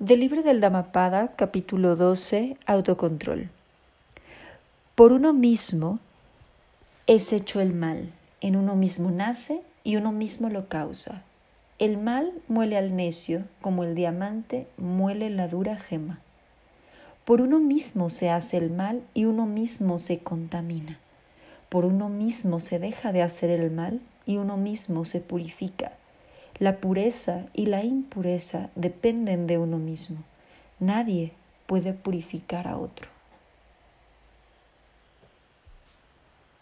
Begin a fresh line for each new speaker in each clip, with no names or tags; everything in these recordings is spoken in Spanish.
Del libro del Dhammapada, capítulo 12, Autocontrol. Por uno mismo es hecho el mal, en uno mismo nace y uno mismo lo causa. El mal muele al necio como el diamante muele la dura gema. Por uno mismo se hace el mal y uno mismo se contamina. Por uno mismo se deja de hacer el mal y uno mismo se purifica. La pureza y la impureza dependen de uno mismo. Nadie puede purificar a otro.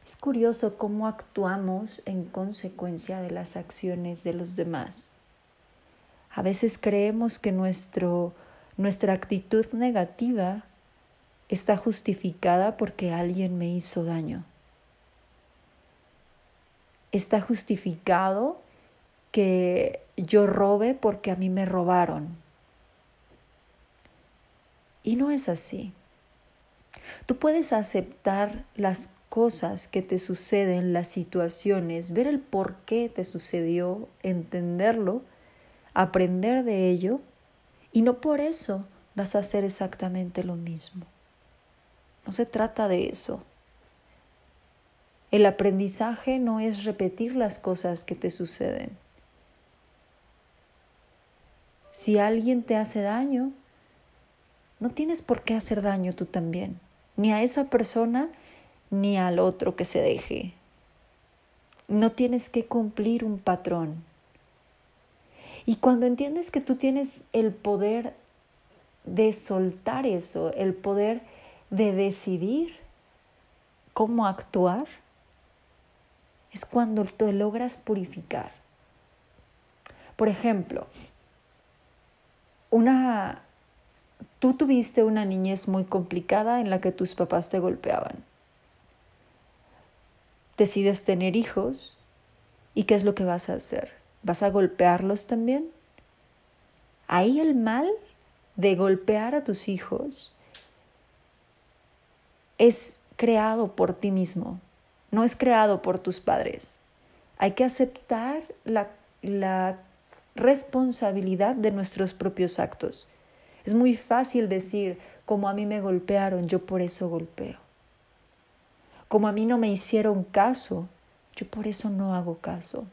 Es curioso cómo actuamos en consecuencia de las acciones de los demás. A veces creemos que nuestro, nuestra actitud negativa está justificada porque alguien me hizo daño. Está justificado que yo robe porque a mí me robaron. Y no es así. Tú puedes aceptar las cosas que te suceden, las situaciones, ver el por qué te sucedió, entenderlo, aprender de ello, y no por eso vas a hacer exactamente lo mismo. No se trata de eso. El aprendizaje no es repetir las cosas que te suceden. Si alguien te hace daño, no tienes por qué hacer daño tú también, ni a esa persona ni al otro que se deje. No tienes que cumplir un patrón. Y cuando entiendes que tú tienes el poder de soltar eso, el poder de decidir cómo actuar, es cuando te logras purificar. Por ejemplo, una tú tuviste una niñez muy complicada en la que tus papás te golpeaban. Decides tener hijos y ¿qué es lo que vas a hacer? ¿Vas a golpearlos también? Ahí el mal de golpear a tus hijos es creado por ti mismo, no es creado por tus padres. Hay que aceptar la, la responsabilidad de nuestros propios actos. Es muy fácil decir, como a mí me golpearon, yo por eso golpeo. Como a mí no me hicieron caso, yo por eso no hago caso.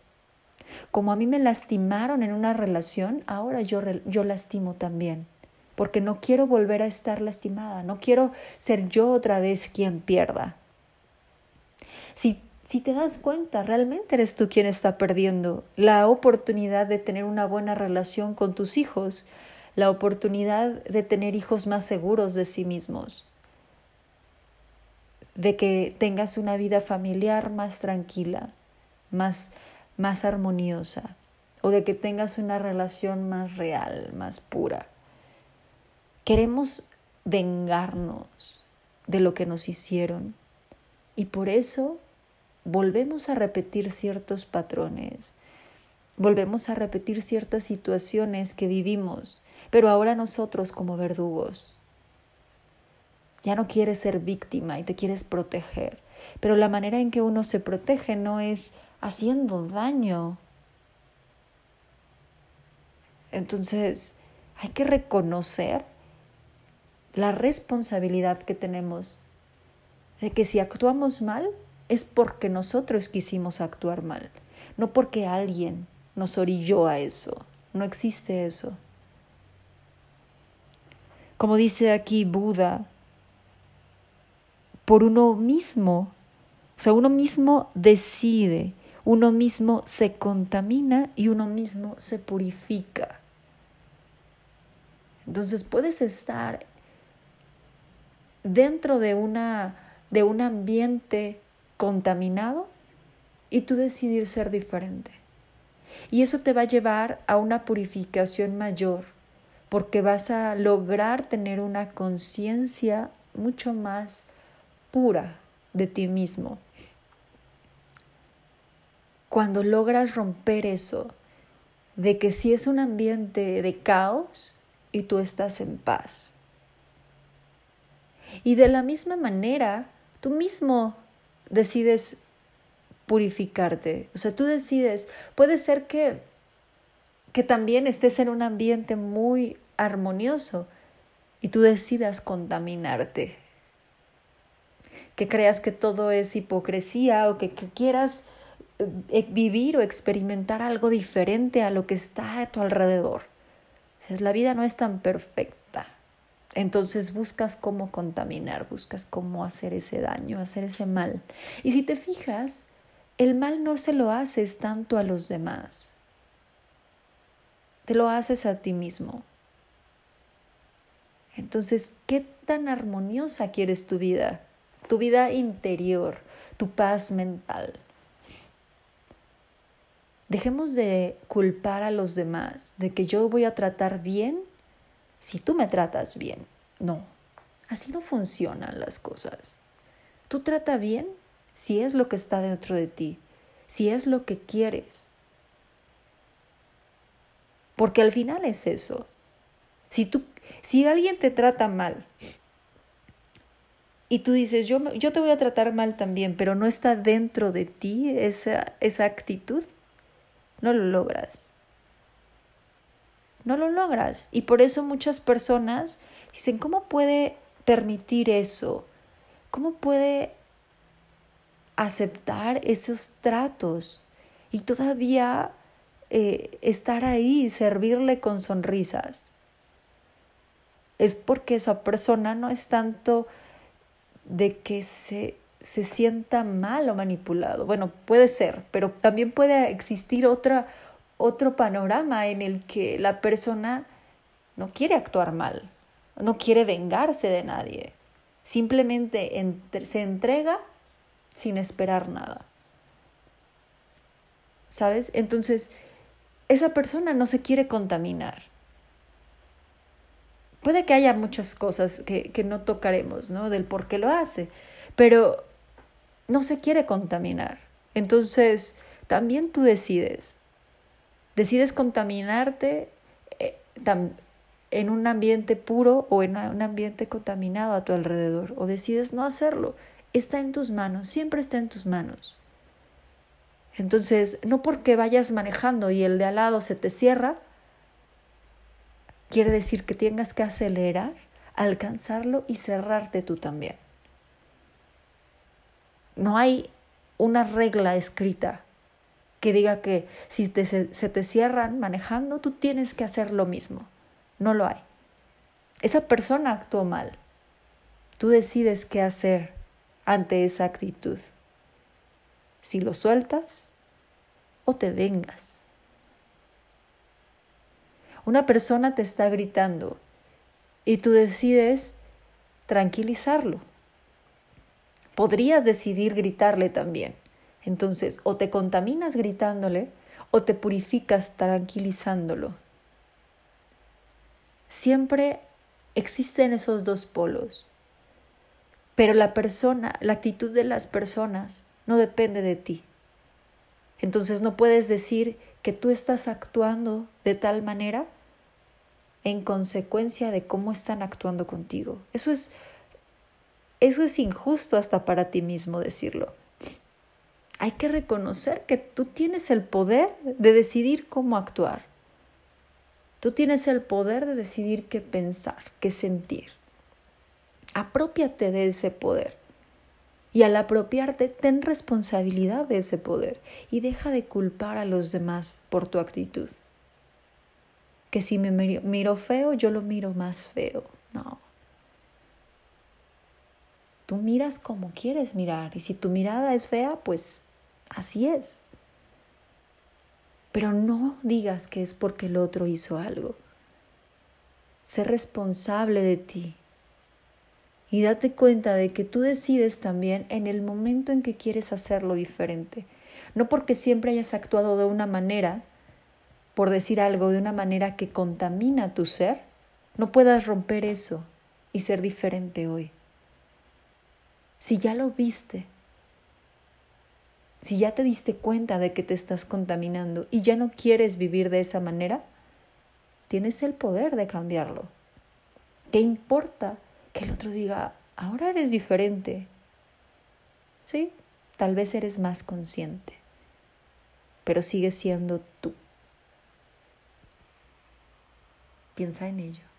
Como a mí me lastimaron en una relación, ahora yo, yo lastimo también, porque no quiero volver a estar lastimada, no quiero ser yo otra vez quien pierda. Si si te das cuenta, realmente eres tú quien está perdiendo la oportunidad de tener una buena relación con tus hijos, la oportunidad de tener hijos más seguros de sí mismos, de que tengas una vida familiar más tranquila, más, más armoniosa, o de que tengas una relación más real, más pura. Queremos vengarnos de lo que nos hicieron y por eso volvemos a repetir ciertos patrones, volvemos a repetir ciertas situaciones que vivimos, pero ahora nosotros como verdugos. Ya no quieres ser víctima y te quieres proteger, pero la manera en que uno se protege no es haciendo daño. Entonces, hay que reconocer la responsabilidad que tenemos de que si actuamos mal, es porque nosotros quisimos actuar mal, no porque alguien nos orilló a eso. No existe eso. Como dice aquí Buda, por uno mismo, o sea, uno mismo decide, uno mismo se contamina y uno mismo se purifica. Entonces puedes estar dentro de, una, de un ambiente contaminado y tú decidir ser diferente. Y eso te va a llevar a una purificación mayor, porque vas a lograr tener una conciencia mucho más pura de ti mismo. Cuando logras romper eso, de que si es un ambiente de caos y tú estás en paz. Y de la misma manera, tú mismo decides purificarte. O sea, tú decides, puede ser que que también estés en un ambiente muy armonioso y tú decidas contaminarte. Que creas que todo es hipocresía o que, quieras eh, vivir o experimentar algo diferente a lo que está a tu alrededor. La vida no es tan perfecta. Entonces buscas cómo contaminar, buscas cómo hacer ese daño, hacer ese mal. Y si te fijas, el mal no se lo haces tanto a los demás, te lo haces a ti mismo. Entonces, ¿qué tan armoniosa quieres tu vida? Tu vida interior, tu paz mental. Dejemos de culpar a los demás de que yo voy a tratar bien si tú me tratas bien. No, así no funcionan las cosas. Tú trata bien si es lo que está dentro de ti, si es lo que quieres. Porque al final es eso. Si, tú, si alguien te trata mal y tú dices, yo, yo te voy a tratar mal también, pero no está dentro de ti esa, esa actitud, no lo logras. No lo logras. Y por eso muchas personas dicen, ¿cómo puede permitir eso? ¿Cómo puede aceptar esos tratos y todavía eh, estar ahí servirle con sonrisas? Es porque esa persona no es tanto de que se, se sienta mal o manipulado. Bueno, puede ser, pero también puede existir otra, otro panorama en el que la persona no quiere actuar mal, no quiere vengarse de nadie, simplemente se entrega sin esperar nada. ¿Sabes? Entonces, esa persona no se quiere contaminar. Puede que haya muchas cosas que, que no tocaremos, ¿no? Del por qué lo hace, pero no se quiere contaminar. Entonces, también tú decides decides contaminarte eh, en un ambiente puro o en un ambiente contaminado a tu alrededor, o decides no hacerlo. Está en tus manos, siempre está en tus manos. Entonces, no porque vayas manejando y el de al lado se te cierra, quiere decir que tengas que acelerar, alcanzarlo y cerrarte tú también. No hay una regla escrita que diga que si se, te cierran manejando, tú tienes que hacer lo mismo. No lo hay. Esa persona actuó mal. Tú decides qué hacer ante esa actitud. Si lo sueltas o te vengas. Una persona te está gritando y tú decides tranquilizarlo. Podrías decidir gritarle también entonces, o te contaminas gritándole o te purificas tranquilizándolo. Siempre existen esos dos polos. Pero la persona, la actitud de las personas no depende de ti. Entonces no puedes decir que tú estás actuando de tal manera en consecuencia de cómo están actuando contigo. Eso es eso es injusto hasta para ti mismo decirlo hay que reconocer que tú tienes el poder de decidir cómo actuar. Tú tienes el poder de decidir qué pensar, qué sentir. Apropiate de ese poder. Y al apropiarte, ten responsabilidad de ese poder y deja de culpar a los demás por tu actitud. Que si me miro feo, yo lo miro más feo. No. Tú miras como quieres mirar y si tu mirada es fea, pues Así es. Pero no digas que es porque el otro hizo algo. Sé responsable de ti. Y date cuenta de que tú decides también en el momento en que quieres hacerlo diferente. No porque siempre hayas actuado de una manera, por decir algo, de una manera que contamina tu ser, no puedas romper eso y ser diferente hoy. Si ya lo viste, si ya te diste cuenta de que te estás contaminando y ya no quieres vivir de esa manera, tienes el poder de cambiarlo. ¿Qué importa que el otro diga, ahora eres diferente? Sí, tal vez eres más consciente, pero sigues siendo tú. Piensa en ello.